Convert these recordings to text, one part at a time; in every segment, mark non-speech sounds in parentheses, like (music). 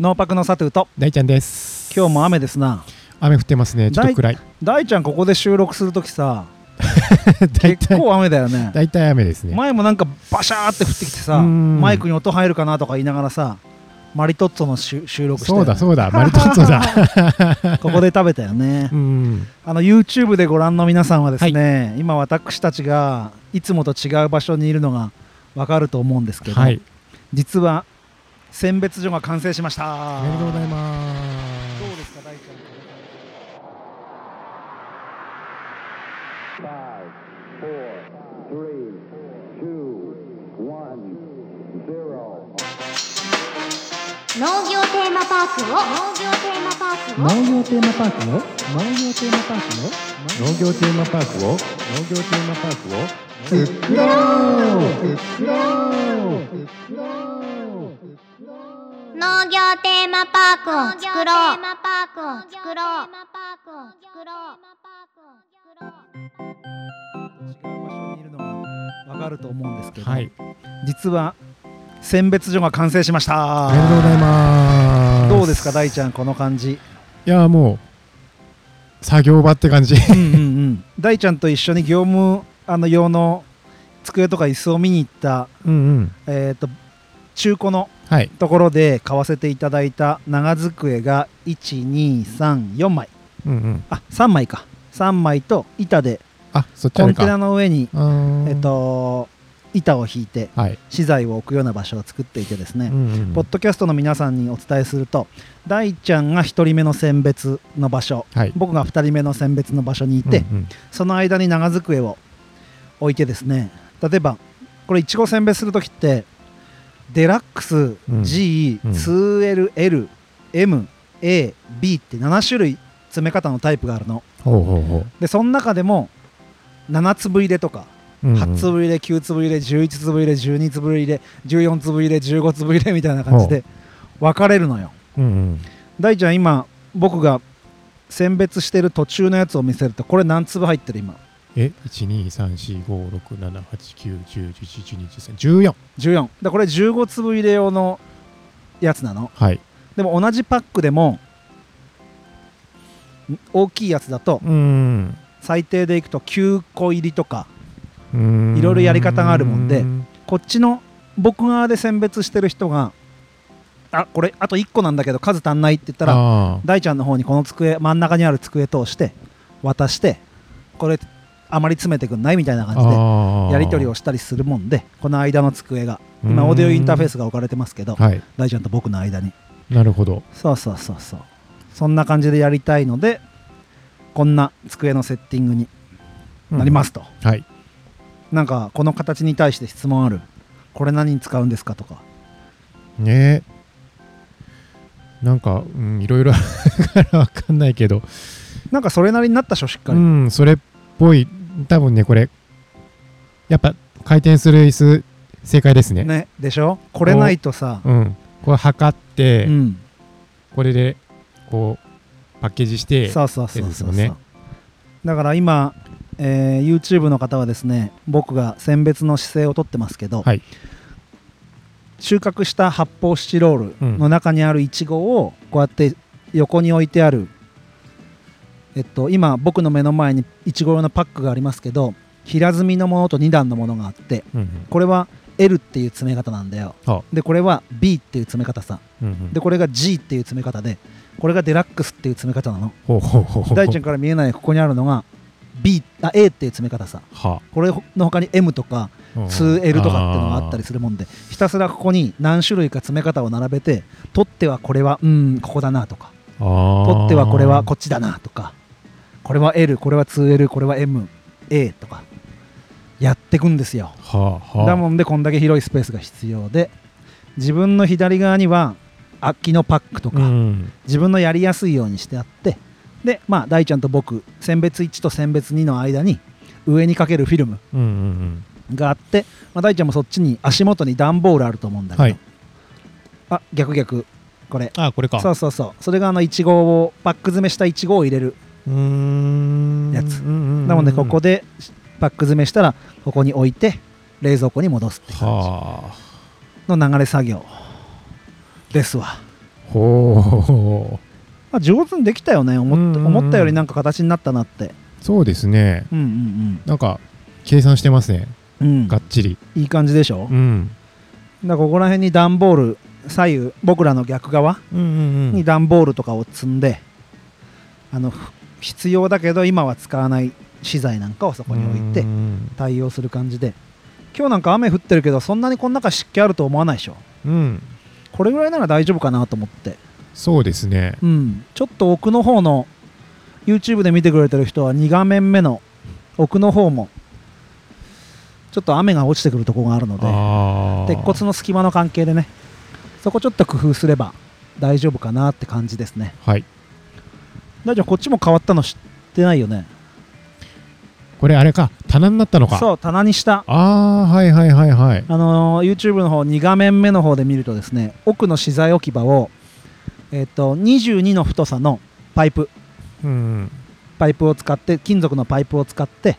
ノーパクのサトゥーと。大ちゃんです。今日も雨ですな。雨降ってますね。ちょっと暗い。大ちゃんここで収録するときさ (laughs) 結構雨だよね。大体雨ですね。前もなんかバシャーって降ってきてさうん。マイクに音入るかなとか言いながらさマリトッツォの収収録して。そうだそうだ。マリトッツォだ。(laughs) ここで食べたよね。うん。あの YouTube でご覧の皆さんはですね、今私たちがいつもと違う場所にいるのがわかると思うんですけど、はい。実は選別所が完成しました。ありがとうございますどうですか大ちゃん農業テーマパークを農業テーマパークを農業テーマパークを農業テーマパークを農業テーマパークを農業テーマパークを作ろう作ろう農業テーマパークを作ろう。テーマパークを作ろう。違う場所にいるのがわかると思うんですけど、はい。実は選別所が完成しました。ありがとうございます。どうですか大ちゃんこの感じ？いやもう作業場って感じ。うんうんうん。大ちゃんと一緒に業務あの用の机とか椅子を見に行った、うんうん。えー、と中古のはい。ところで買わせていただいた長机が1234枚。うんうん。あ3枚か。3枚と板であそっちコンテナの上に、えっと板を引いてはい。資材を置くような場所を作っていてですね、うんうんポッドキャストの皆さんにお伝えすると大ちゃんが1人目の選別の場所はい。僕が2人目の選別の場所にいて、うんうん。その間に長机を置いてですね。例えばこれいちご選別するときってデラックス、うん。G、うん。2LL、M、A、B って7種類詰め方のタイプがあるの。でその中でも7粒入れとかううん。うん8粒入れ9粒入れ11粒入れ12粒入れ14粒入れ15粒入れみたいな感じで分かれるのよ。うんうん。大ちゃん今僕が選別してる途中のやつを見せるとこれ何粒入ってる今？え一二三四五六七八九十十一十二十三十四14だこれ15粒入れ用のやつなのはいでも同じパックでも大きいやつだとうん最低でいくと9個入りとかいろいろやり方があるもんでこっちの僕側で選別してる人があこれあと1個なんだけど数足んないって言ったら大ちゃんの方にこの机真ん中にある机通して渡してこれあまり詰めてくんないみたいな感じででやり取りをしたりするもんでこの間の机が今オーディオインターフェースが置かれてますけどはい。大ちゃんと僕の間に。なるほど。そうそうそうそう。そんな感じでやりたいのでこんな机のセッティングになりますと、はい。なんかこの形に対して質問ある。これ何に使うんですかとか。ね。えなんか、うん、いろいろ (laughs) あるかんないけど。なんかそれなりになったでしょしっかうり、んそれっぽい多分ねこれやっぱ回転する椅子正解ですね。ねでしょ？これないとさうん。これ測って、うん。これでこうパッケージしてそうそうそうそうね。だから今、えー YouTube の方はですね僕が選別の姿勢をとってますけど、はい。収穫した発泡スチロールの中にあるイチゴをこうやって横に置いてある、えっと、今僕の目の前にイチゴ用のパックがありますけど平積みのものと2段のものがあってうんこれは L っていう詰め方なんだよ。はでこれは B っていう詰め方さ。うんうん。でこれが G っていう詰め方でこれがデラックスっていう詰め方なの。ほうほうほうほう。大ちゃんから見えないここにあるのが B あ A っていう詰め方さ。はこれの他に M とかうん 2L とかっていうのがあったりするもんでひたすらここに何種類か詰め方を並べて取ってはこれはうんここだなとか取ってはこれはこっちだなとかこれは L これは 2L これは MA とかやってくんですよ。はあはあ。だもんでこんだけ広いスペースが必要で自分の左側には空きのパックとか、うん。自分のやりやすいようにしてあってでまあ大ちゃんと僕選別1と選別2の間に上にかけるフィルムうんうん。があって、まあ、大ちゃんもそっちに足元に段ボールあると思うんだけど、はい。あ逆逆。これ。あこれか。そうそうそう。それがあのいちごをパック詰めしたいちごを入れるやつ。うんうんうんなのでここでパック詰めしたらここに置いて冷蔵庫に戻すって感はじの流れ作業。ですわ。あほう。まあ、上手にできたよね。思ったよりなんか形になったなって。そうですね。うんうんなんか計算してますね。うん。うんがっちり。いい感じでしょ、うん。だここら辺に段ボール左右僕らの逆側うんうんに段ボールとかを積んであのふ必要だけど今は使わない資材なんかをそこに置いてうん。対応する感じで。今日なんか雨降ってるけどそんなにこの中湿気あると思わないでしょ？うん。これぐらいなら大丈夫かなと思って。そうですね。うん。ちょっと奥の方の YouTube で見てくれてる人は2画面目の奥の方もちょっと雨が落ちてくるところがあるので鉄骨の隙間の関係でねそこちょっと工夫すれば大丈夫かなって感じですね。はい大丈夫こっちも変わったの知ってないよね。これあれか棚になったのか。そう棚にした。ああはいはいはいはい。あのー YouTube の方2画面目の方で見るとですね奥の資材置き場をえっ、と22の太さのパイプ。うん。パイプを使って金属のパイプを使って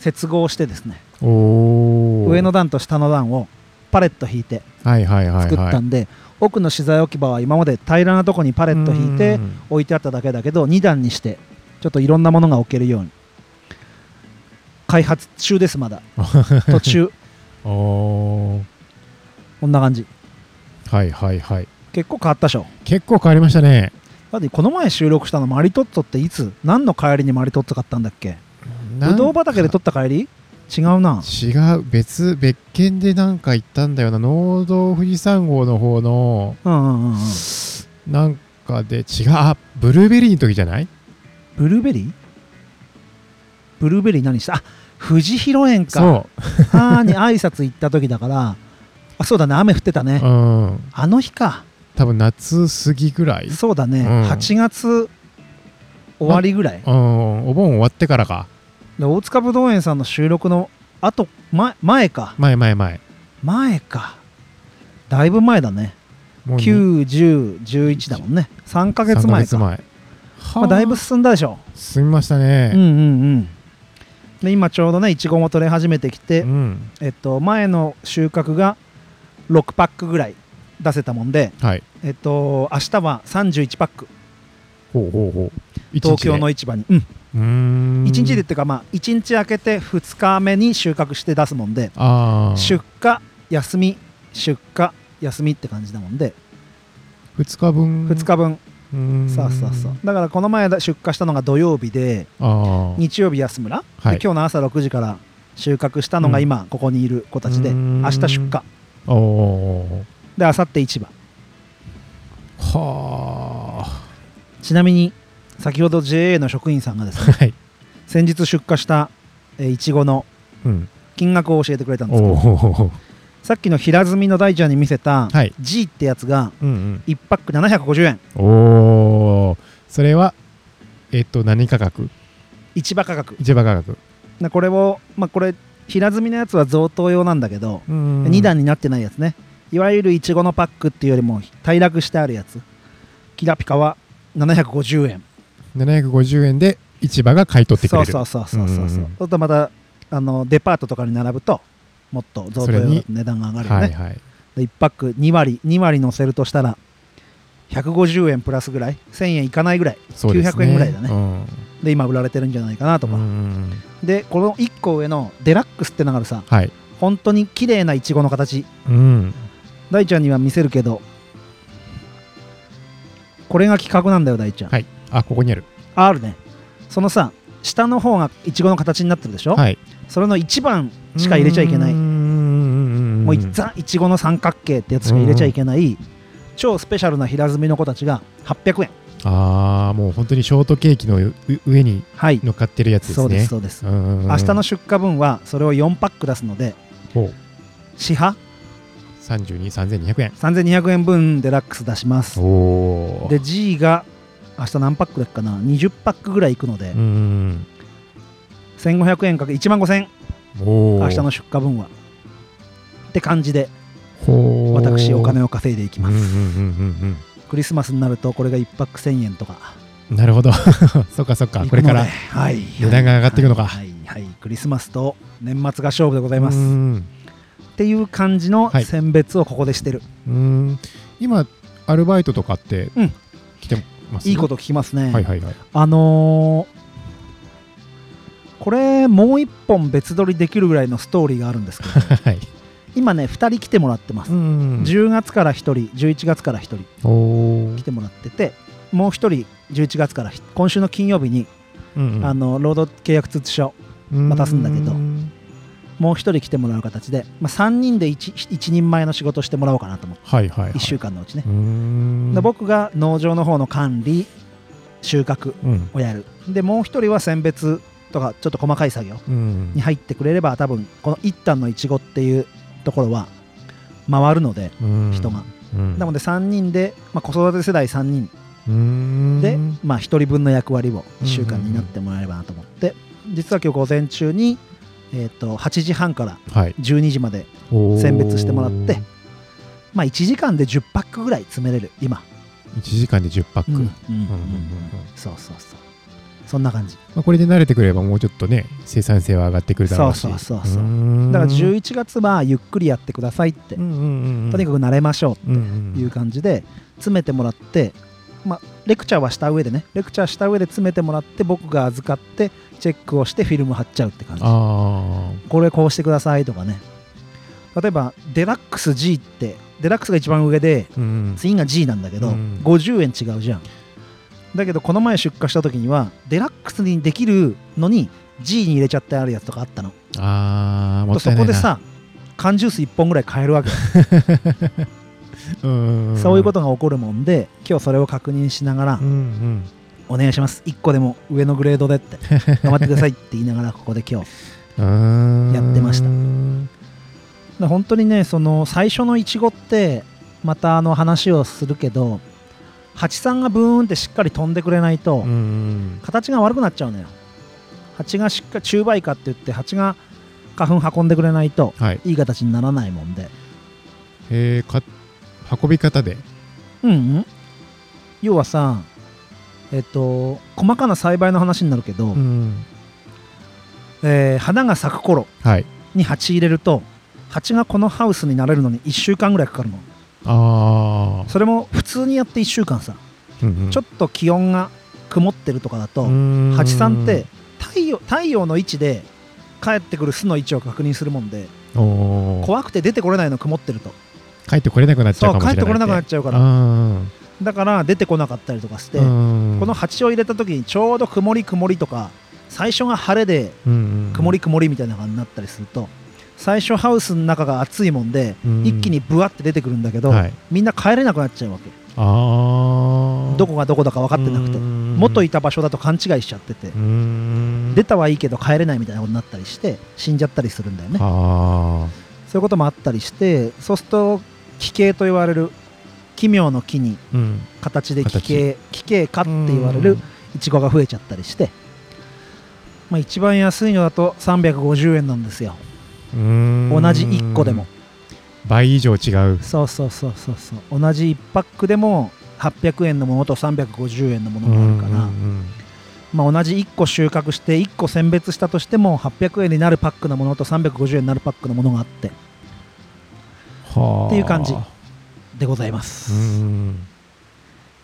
接合してですね。上の段と下の段をパレット引いて作ったんで、奥の資材置き場は今まで平らなとこにパレット引いてうん。置いてあっただけだけど2段にしてちょっといろんなものが置けるように。開発中ですまだ。(laughs) 途中。こんな感じ。はいはいはい。結構変わったでしょ。結構変わりましたね。だってこの前収録したのマリトッツォっていつ？何の帰りにマリトッツォ買ったんだっけ？ぶどう畑で取った帰り？違うな。違う別別件でなんか行ったんだよな。農道富士山号の方のうんうんうんうん。なんかで違うあブルーベリーの時じゃない？ブルーベリー？ブルーベリー何した？あ富士広園か。そあーに挨拶行った時だから。あそうだね雨降ってたね。ううん。あの日か。多分夏過ぎぐらい？そうだね、うん。8月終わりぐらい、うん。お盆終わってからかで大塚ぶどう園さんの収録のあと前前か。前前前。前か。だいぶ前だね。もう91011だもんね。3ヶ月3ヶ前か月前。まあ、だいぶ進んだでしょ。進みましたうんねうんうん。で今ちょうどねいちごも取れ始めてきて、うん。えっと、前の収穫が6パックぐらい出せたもんで、はい。えっと、明日は31パック。ほうほうほう。一日で。東京の市場に、うん1日でっていうか、まあ、1日空けて2日目に収穫して出すもんでああ出荷休み出荷休みって感じだもんで。2日分。2日分。うーん。そうそうそう。だからこの前だ出荷したのが土曜日でああ日曜日安村、はい。で今日の朝6時から収穫したのが今ここにいる子たちで、うーん。明日出荷。で明後日市場。はちなみに先ほど JA の職員さんがですあねはい。先日出荷したえーいちごのうん。金額を教えてくれたんでおすけどおさっきの平積みの大ちゃんに見せたはい。G ってやつがうん1パック750円うんおおそれはえっと何価格？市場価格。市場価格。でこれをまあこれ平積みのやつは贈答用なんだけど、うん2段になってないやつね。いわゆるいちごのパックっていうよりも平らくしてあるやつ。キラピカは750円750円で市場が買い取ってくれる。そうそうそうそうそうそう。するとまたあのデパートとかに並ぶともっと贈答用だと値段が上がるよね、はいはい。で1パック2割2割乗せるとしたら150円プラスぐらい？1000円いかないぐらい？ね。900円ぐらいだね。うん。で今売られてるんじゃないかなとか、うんでこの1個上のデラックスってのがあるさ。はい。本当に綺麗ないちごの形。うん。大ちゃんには見せるけどこれが企画なんだよ大ちゃん、はいあここにある。あるね。そのさ下の方がいちごの形になってるでしょ、はい。それの1番しか入れちゃいけない。ももうザいちごの三角形ってやつしか入れちゃいけない、超スペシャルな平積みの子たちが800円。ああもう本当にショートケーキのう上にはい。乗っかってるやつですね。そうですそうです、明明日の出荷分はそれを4パック出すので市販323200円。3200円分デラックス出します。で G が明日何パックだっけかな？20パックぐらいいくので、うん。1500円かけ1万5000円。明日の出荷分は。って感じで私お金を稼いでいきます、クリスマスになるとこれが1パック1000円とか。うんなるほど。(laughs) そっかそっか。これからはい。値段が上がっていくのか。はい、はいはい。クリスマスと年末が勝負でございます。うん。っていう感じのはい。選別をここでしてる、うん。今アルバイトとかってうんいいこと聞きますね、はいはいはい。あのーこれもう一本別撮りできるぐらいのストーリーがあるんですけど。(laughs) はい。今ね2人来てもらってます、ん。10月から1人11月から1人。お来てもらっててもう1人11月から今週の金曜日に、うんあの労働契約通知書渡すんだけど。うんもう1人来てもらう形で、まあ、3人で 1, 1人前の仕事してもらおうかなと思ってはいはい、はい、1週間のうちね。で僕が農場の方の管理収穫うん。をやる。でもう1人は選別とかちょっと細かい作業うん。に入ってくれれば多分この一旦のいちごっていうところは回るのでうん。人が、うん。なので3人で、まあ、子育て世代3人で、まあ、1人分の役割を1週間になってもらえればなと思って実は今日午前中に、えー、と8時半からはい。12時まで選別してもらってまあ1時間で10パックぐらい詰めれる今、1時間で10パック、うん。うんうんうん。そうそうそう。そんな感じ。まあ、これで慣れてくればもうちょっとね生産性は上がってくるだろうし。そうそうそうそう。だから11月はゆっくりやってくださいって、うんうんうんうん。とにかく慣れましょううんうんという感じで詰めてもらって、まあ、レクチャーはした上でねレクチャーした上で詰めてもらって僕が預かってチェックをしてフィルム貼っちゃうって感じ。あこれこうしてくださいとかね。例えばデラックス G ってデラックスが一番上であうん。次が G なんだけど、うん。50円違うじゃん。だけどこの前出荷した時にはデラックスにできるのに G に入れちゃってあるやつとかあったの。あーもとそこでさ缶ジュース1本ぐらい買えるわけ (laughs) そういうことが起こるもんで今日それを確認しながらうんうん。お願いします。1個でも上のグレードでって (laughs) 頑張ってくださいって言いながらここで今日やってました。本当にねその最初のイチゴってまたあの話をするけど蜂さんがブーンってしっかり飛んでくれないとうん形が悪くなっちゃうのよ。蜂がしっかり中梅花って言って蜂が花粉運んでくれないとはい。いい形にならないもんで。えー、か運び方で。うん、うん、要はさえっと細かな栽培の話になるけど、うんえー花が咲く頃はい。に蜂入れると蜂がこのハウスになれるのに1週間ぐらいかかるの。ああそれも普通にやって1週間さ、ちょっっと気温が曇ってるとかだと、と蜂さんって太陽太陽の位置で帰ってくる巣の位置を確認するもんでおー。怖くて出てこれないの曇ってると帰ってこれなくなっちゃそううかもしれない帰ってこれなくなっちゃうから。あだから出てこなかったりとかして、ーこの蜂を入れた時にちょうど曇り曇りとか最初が晴れでうん曇り曇りみたいな感じになったりすると最初ハウスの中が暑いもんで、うん。一気にブワって出てくるんだけど、はい。みんな帰れなくなっちゃうわけ。どこがどこだか分かってなくて。元いた場所だと勘違いしちゃってて。うん。出たはいいけど帰れないみたいなことになったりして死んじゃったりするんだよね。あそういうこともあったりしてそうすると奇形と言われる奇妙の木にあうん。形で奇形奇形化って言われるイチゴが増えちゃったりして、まあ、一番安いのだと350円なんですよ。うん。同じ1個でも。倍以上違う。そうそうそうそうそう。同じ1パックでも800円のものと350円のものがあるから、うんまあ、同じ1個収穫して1個選別したとしても800円になるパックのものと350円になるパックのものがあって。はあっていう感じでございます、うん。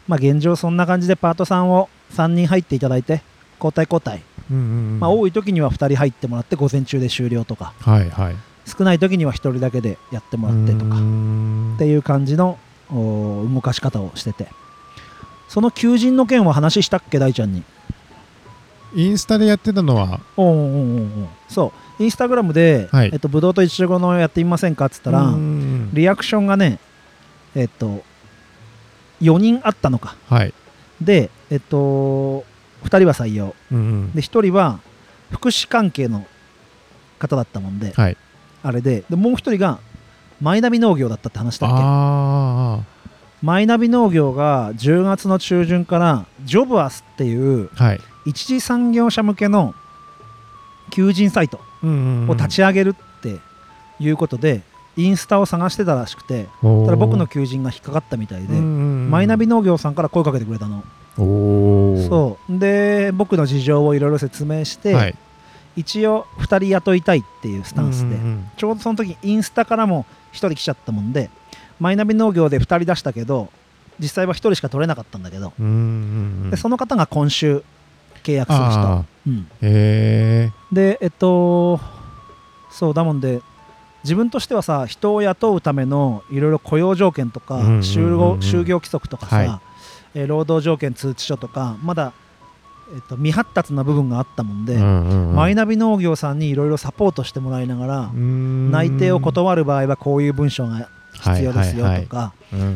まあ現状そんな感じでパートさんを3人入っていただいて交代交代、うんうんまあ、多い時には2人入ってもらって午前中で終了とか。はいはい。少ない時には1人だけでやってもらってとか。うん。っていう感じのお動かし方をしてて。その求人の件は話したっけ大ちゃんに？インスタでやってたのは。おうおうおうそう。インスタグラムで、はい。えっと、ブドウとイチゴのやってみませんかっつったら、うんリアクションがねえっと4人あったのか。はい。でえっと2人は採用。うんうん。で1人は福祉関係の方だったもんで、はい。あれででもう1人がマイナビ農業だったって話だっけ。あマイナビ農業が10月の中旬からジョブアスっていう一次産業者向けの求人サイトを立ち上げるっていうことで、インスタを探してたらしくてただ僕の求人が引っかかったみたいで、うんマイナビ農業さんから声かけてくれたの、おおそう。で僕の事情をいろいろ説明して、はい。一応2人雇いたいっていうスタンスで、うんうんちょうどその時インスタからも1人来ちゃったもんでマイナビ農業で2人出したけど実際は1人しか取れなかったんだけど、うんうんうんでその方が今週契約する人。あ、うん、でえっとそうだもんで自分としてはさ人を雇うためのいろいろ雇用条件とか、就業規則とかさ、はい。えー労働条件通知書とかまだ、えっと、未発達な部分があったもんで、マイナビ農業さんにいろいろサポートしてもらいながら、内内定を断る場合はこういう文章が必要ですよとか、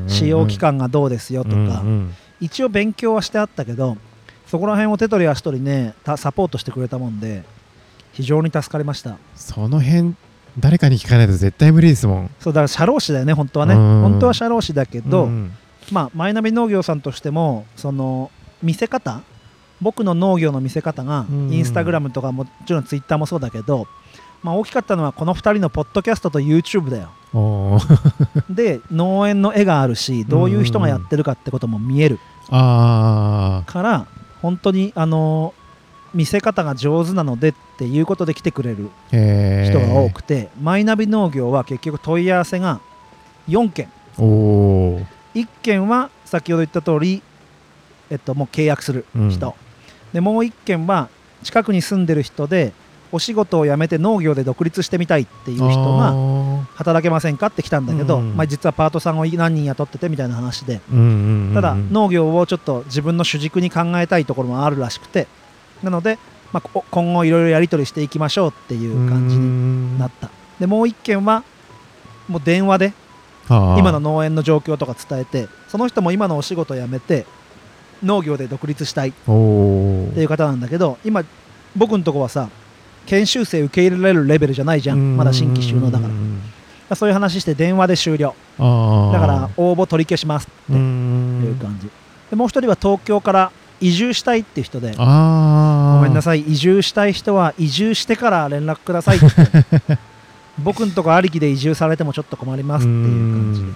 使用期間がどうですよとか、うんうん。一応勉強はしてあったけどそこら辺を手取り足取りねたサポートしてくれたもんで非常に助かりました。その辺誰かに聞かないと絶対無理ですもん。そうだから社労士だよね本当はね。うん。本当は社労士だけど、うん。まあマイナビ農業さんとしてもその見せ方僕の農業の見せ方がうん。インスタグラムとかもちろんツイッターもそうだけど、まあ、大きかったのはこの2人のポッドキャストと YouTube だよ。(laughs) で農園の絵があるしどういう人がやってるかってことも見える。あから本当にあの見せ方が上手なのでっていうことで来てくれる人が多くて、マイナビ農業は結局問い合わせが4件。おお1件は先ほど言った通り、えっと、もう契約する人、うん。でもう1件は近くに住んでる人でお仕事を辞めて農業で独立してみたいっていう人が働けませんかって来たんだけど、うんまあ、実はパートさん。を何人雇っててみたいな話でただ農業をちょっと自分の主軸に考えたいところもあるらしくてなので、まあ、こ今後いろいろやり取りしていきましょうっていう感じになった。でもう1件はもう電話ではあ今の農園の状況とか伝えてその人も今のお仕事を辞めて農業で独立したいっていう方なんだけど今僕のとこはさ研修生受け入れられるレベルじゃないじゃん。まだ新規収納だから。そういう話して電話で終了。らだから応募取り消しますってういうん感じ。でもう一人は東京から移住したいっていう人でああごめんなさい移住したい人は移住してから連絡くださいって。(laughs) 僕んとこありきで移住されてもちょっと困りますっていう感じで。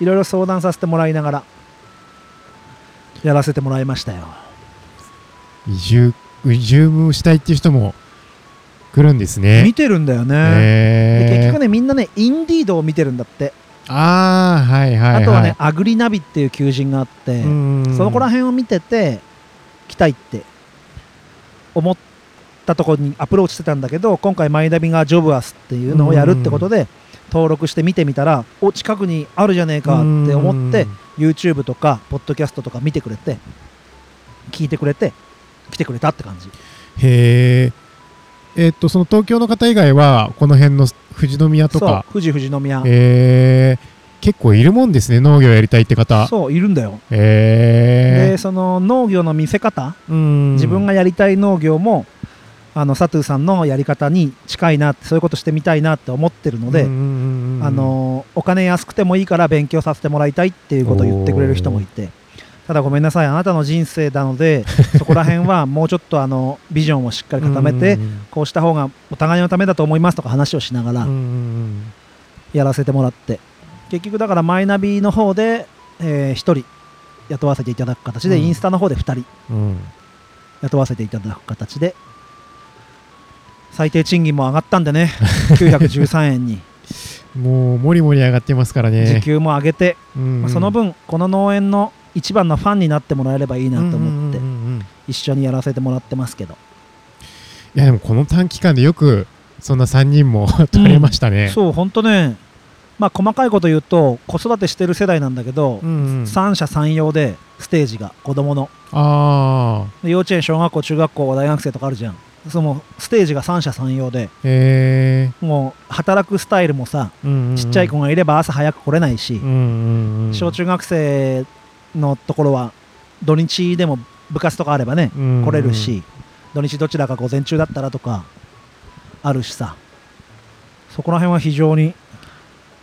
いろいろ相談させてもらいながらやらせてもらいましたよ。移住移住したいっていう人も来るんですね。見てるんだよね、結局ねみんなねインディードを見てるんだって、ああはいはいはい。あとはねアグリナビっていう求人があって、うんそこら辺を見てて来たいって思ったところにアプローチしてたんだけど今回マイナビがジョブアスっていうのをやるってことで登録して見てみたらお近くにあるじゃねえかって思って YouTube とかポッドキャストとか見てくれて聞いてくれて来てくれたって感じ。へええっとその東京の方以外はこの辺の富士宮とか。富士富士宮。へえ結構いるもんですね農業やりたいって方。そういるんだよ。へでその農業の見せ方。え自自分がやりたい農業もあの佐藤さんのやり方に近いなってそういうことしてみたいなって思ってるので、あのお金安くてもいいから勉強させてもらいたいっていうことを言ってくれる人もいて。ただごめんなさいあなたの人生なので (laughs) そこら辺はもうちょっとあのビジョンをしっかり固めてこうした方がお互いのためだと思いますとか話をしながらやらせてもらって結局だからマイナビの方で、え1人雇わせていただく形で、うん。インスタの方で2人うん。雇わせていただく形で最低賃金も上がったんでね (laughs) 913円に。もうもりもり上がってますからね。時給も上げて、うんまあその分この農園の一番のファンになってもらえればいいなと思ってうんうんうんうん。一緒にやらせてもらってますけど、いやでもこの短期間でよくそんな3人も (laughs) 取れましたね、そう本当ねまあ細かいこと言うと子育てしてる世代なんだけど、うんうん。三者三様でステージが子供の。あ幼稚園小学校中学校大学生とかあるじゃん。そのステージが三者三様で。もう働くスタイルもさちっちゃい子ががいれば朝早く来れないし、うんうんうん小中学生のところは土日でも部活とかあればね、うん。来れるし土日どちらか午前中だったらとかあるしさ。そこら辺は非常に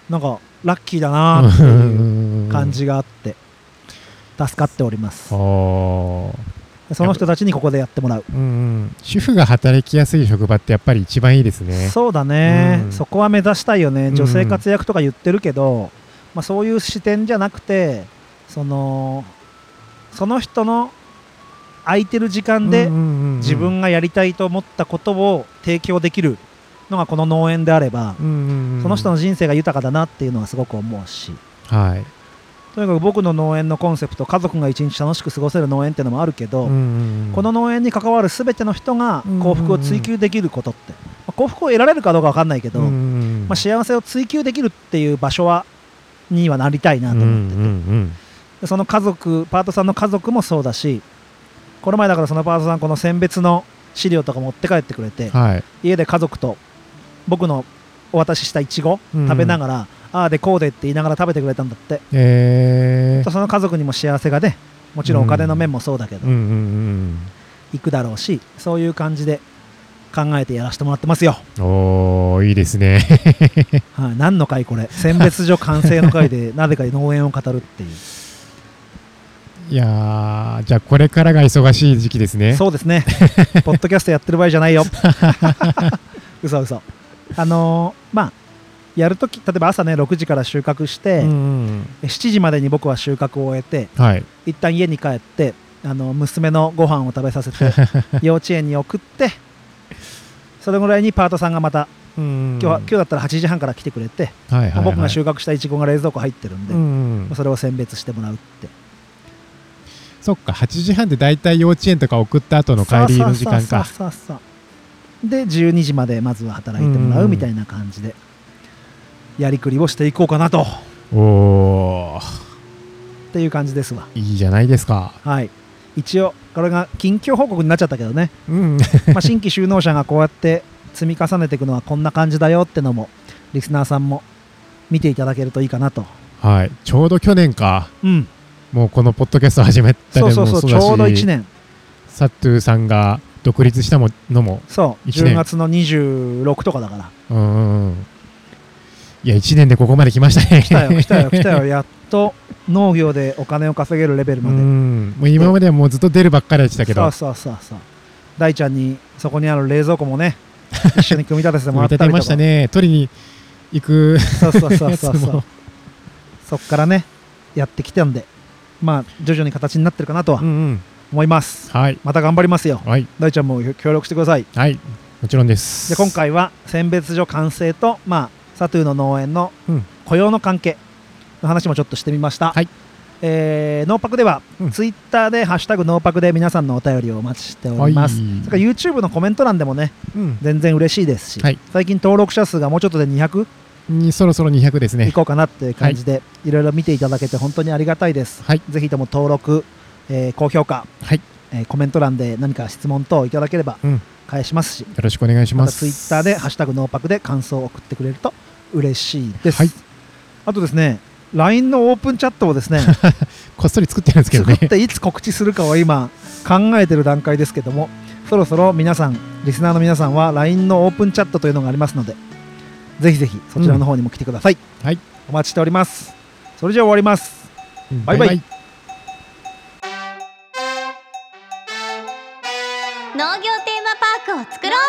なんかラッキーだな (laughs) っていう感じがあって助かっております。その人たちにここでやってもらう。うんうん。主婦が働きやすい職場ってやっぱり一番いいですね。そうだね、うん。そこは目指したいよね。うん。女性活躍とか言ってるけど、まあ、そういう視点じゃなくてそのその人の空いてる時間で自分がやりたいと思ったことを提供できるのがこの農園であれば、その人のの人生が豊かだなっていうのはすごく思うし。はい。とにかく僕の農園のコンセプト家族が一日楽しく過ごせる農園っていうのもあるけど、この農園に関わる全ての人がうん幸福を追求できることって、まあ幸福を得られるかどうか分かんないけど、まあ、幸せを追求できるっていう場所はにはなりたいなとうん思ってて、うその家族パートさんの家族もそうだしこの前だからそのパートさんこの選別の資料とか持って帰ってくれて、うんはい。家で家族と僕のお渡ししたいちごうん。食べながら、ああでこうでって言いながら食べてくれたんだって、えー。その家族にも幸せがねもちろんお金の面もそうだけど、うんうんうんいくだろうしそういう感じで考えてやらせてもらってますよ、おーいいですね。(laughs) はい、何の回これ？選別所完成の回で (laughs) なぜか農園を語るっていう。いやーじゃあこれからが忙しい時期ですね。そうですね。(laughs) ポッドキャストやってる場合じゃないよ。嘘嘘あのーまあやるとき例えば朝ね6時から収穫して、うんうん7時までに僕は収穫を終えてうんはい。一旦家に帰ってあの娘のご飯を食べさせて (laughs) 幼稚園に送ってそれぐらいにパートさんがまた今今日は今日だったら8時半から来てくれて、はいはいはい。僕が収穫したイチゴが冷蔵庫入ってるんで、うんうんそれを選別してもらうって。そっか8時半でだいたい幼稚園とか送った後の帰りの時間か。そうそうそうそうで12時までまずは働いてもらううん。みたいな感じでやりくりをしていこうかなと。おー。っていう感じですわ。いいじゃないですか。はい。一応これが近況報告になっちゃったけどね。うん。(laughs) まあ新規就農者がこうやって積み重ねていくのはこんな感じだよってのもリスナーさんも見ていただけるといいかなと。はい。ちょうど去年か。うん。もうこのポッドキャスト始めたそうのもそうそうちそう。だしょうど1年。サットゥーさんが独立したものもそう。一年。10月の26とかだから。うんうんうん。いや1年でここまで来ましたね。来たよ来たよ来たよ。(laughs) やっと農業でお金を稼げるレベルうまで。ん。もう今まではもうずっと出るばっかりでしたけど。そうそうそうそう。大ちゃんにそこにある冷蔵庫もね (laughs) 一緒に組み立ててもらったりとか。見立てましたね。取りに行くそうそうそうそうそう。も。そっからねやってきたんで。まあ徐々に形になってるかなとは。うんうん思います、はい。また頑張りますよ。はい。大ちゃんも協力してください。はい。もちろんです。で今回は選別所完成とまあサトゥーの農園のうん。雇用の関係の話もちょっとしてみました、はい。えーノーパクでは、うん。ツイッターで「ハッシュタグノーパク」で皆さんのお便りをお待ちしております、はい。それから YouTube のコメント欄でもねうん。全然嬉しいですし、はい。最近登録者数がもうちょっとで200にそろそろ200ですね。いこうかなっていう感じで、い、ろいろ見ていただけて本当にありがたいです、はい。ぜひとも登録、えー高評価、はい。えーコメント欄で何か質問等いただければうん。返しますし、よろしくお願いしまたますツイッターで「ハッシュタグノーパク」で感想を送ってくれると嬉しいです、はい。あとですね LINE のオープンチャットをですね (laughs) こっそり作ってるんですけどね。作っていつ告知するかを今考えてる段階ですけどもそろそろ皆さんリスナーの皆さんは LINE のオープンチャットというのがありますのでぜひぜひそちらの方にも来てください、はい。お待ちしております。それじゃあ終わります。うん。バイバイ。農業テーを作ろう